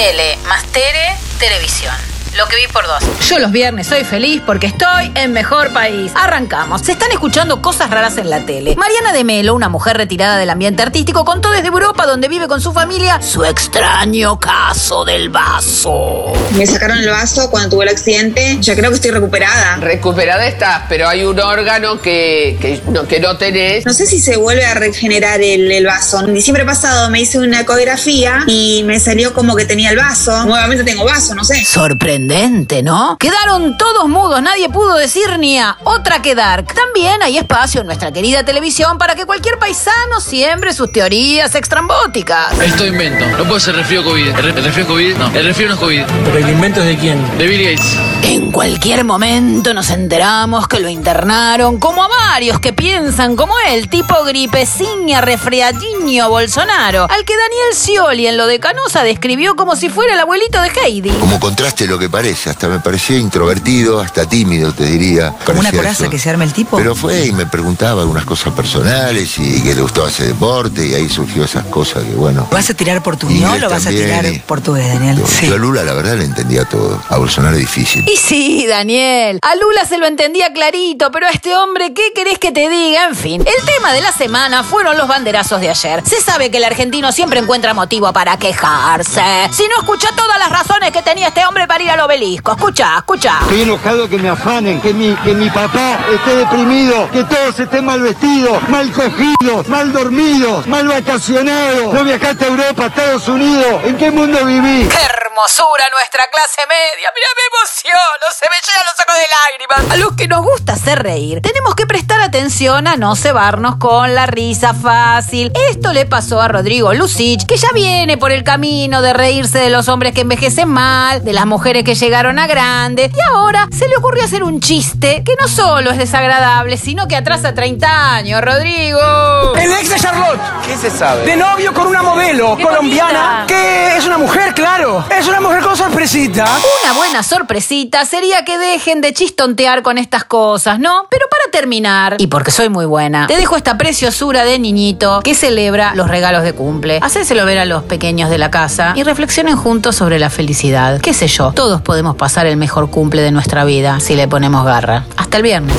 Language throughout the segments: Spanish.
Tele más Tere, televisión. Lo que vi por dos. Yo los viernes soy feliz porque estoy en mejor país. Arrancamos. Se están escuchando cosas raras en la tele. Mariana de Melo, una mujer retirada del ambiente artístico, contó desde Europa, donde vive con su familia, su extraño caso del vaso. Me sacaron el vaso cuando tuve el accidente. Ya creo que estoy recuperada. Recuperada estás, pero hay un órgano que, que, no, que no tenés. No sé si se vuelve a regenerar el, el vaso. En diciembre pasado me hice una ecografía y me salió como que tenía el vaso. Nuevamente tengo vaso, no sé. Sorprendente, ¿no? Quedaron todos mudos, nadie pudo decir ni a otra que dar. También hay espacio en nuestra querida televisión para que cualquier paisano siembre sus teorías extrambóticas. Esto invento. No puede ser resfrío COVID. ¿El, re- el COVID? No. El resfrío no es COVID. ¿Pero el invento es de quién? De Bill Gates. En cualquier momento nos enteramos que lo internaron como a varios que piensan como él, tipo gripeciña, resfriadiño Bolsonaro, al que Daniel Scioli en lo de Canosa describió como si fuera el abuelito de Heidi. Como contraste lo que parece, hasta me parecía introvertido, hasta tímido, te diría. ¿Como una coraza eso. que se arma el tipo? Pero fue y me preguntaba algunas cosas personales y que le gustaba hacer deporte y ahí surgió esas cosas que bueno. ¿Vas a tirar por tu ñol o vas a tirar y- portugués, Daniel? Yo- Yo a Lula la verdad le entendía todo, a Bolsonaro difícil. Y sí, Daniel, a Lula se lo entendía clarito, pero a este hombre, ¿qué querés que te diga? En fin, el tema de la semana fueron los banderazos de ayer. Se sabe que el argentino siempre encuentra motivo para quejarse. Si no, escucha todas las razones que tenía este hombre para ir al obelisco. Escucha, escucha. Estoy enojado que me afanen, que mi, que mi papá esté deprimido, que todos estén mal vestidos, mal cogidos, mal dormidos, mal vacacionados. No viajaste a Europa, a Estados Unidos. ¿En qué mundo viví? ¡Qué hermosura nuestra clase media! ¡Mira, me emociono! Se me llenan los ojos de lágrimas. A los que nos gusta hacer reír, tenemos que prestar atención a no cebarnos con la risa fácil. Esto le pasó a Rodrigo Lucich, que ya viene por el camino de reírse de los hombres que envejecen mal, de las mujeres que llegaron a grandes, y ahora se le ocurrió hacer un chiste que no solo es desagradable, sino que atrasa 30 años, Rodrigo. El ex de Charlotte. ¿Qué se sabe? De novio con una modelo colombiana. bonita. Que es una mujer, claro. Es una con sorpresita. Una buena sorpresita sería que dejen de chistontear con estas cosas, ¿no? Pero para terminar, y porque soy muy buena, te dejo esta preciosura de niñito que celebra los regalos de cumple. Hacéselo ver a los pequeños de la casa y reflexionen juntos sobre la felicidad. ¿Qué sé yo? Todos podemos pasar el mejor cumple de nuestra vida si le ponemos garra. Hasta el viernes.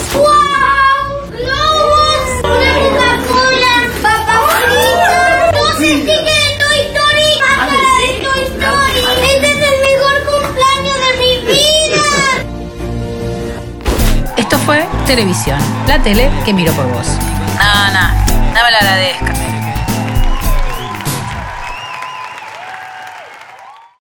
Fue televisión, la tele que miro por vos. No, no, no me la agradezca.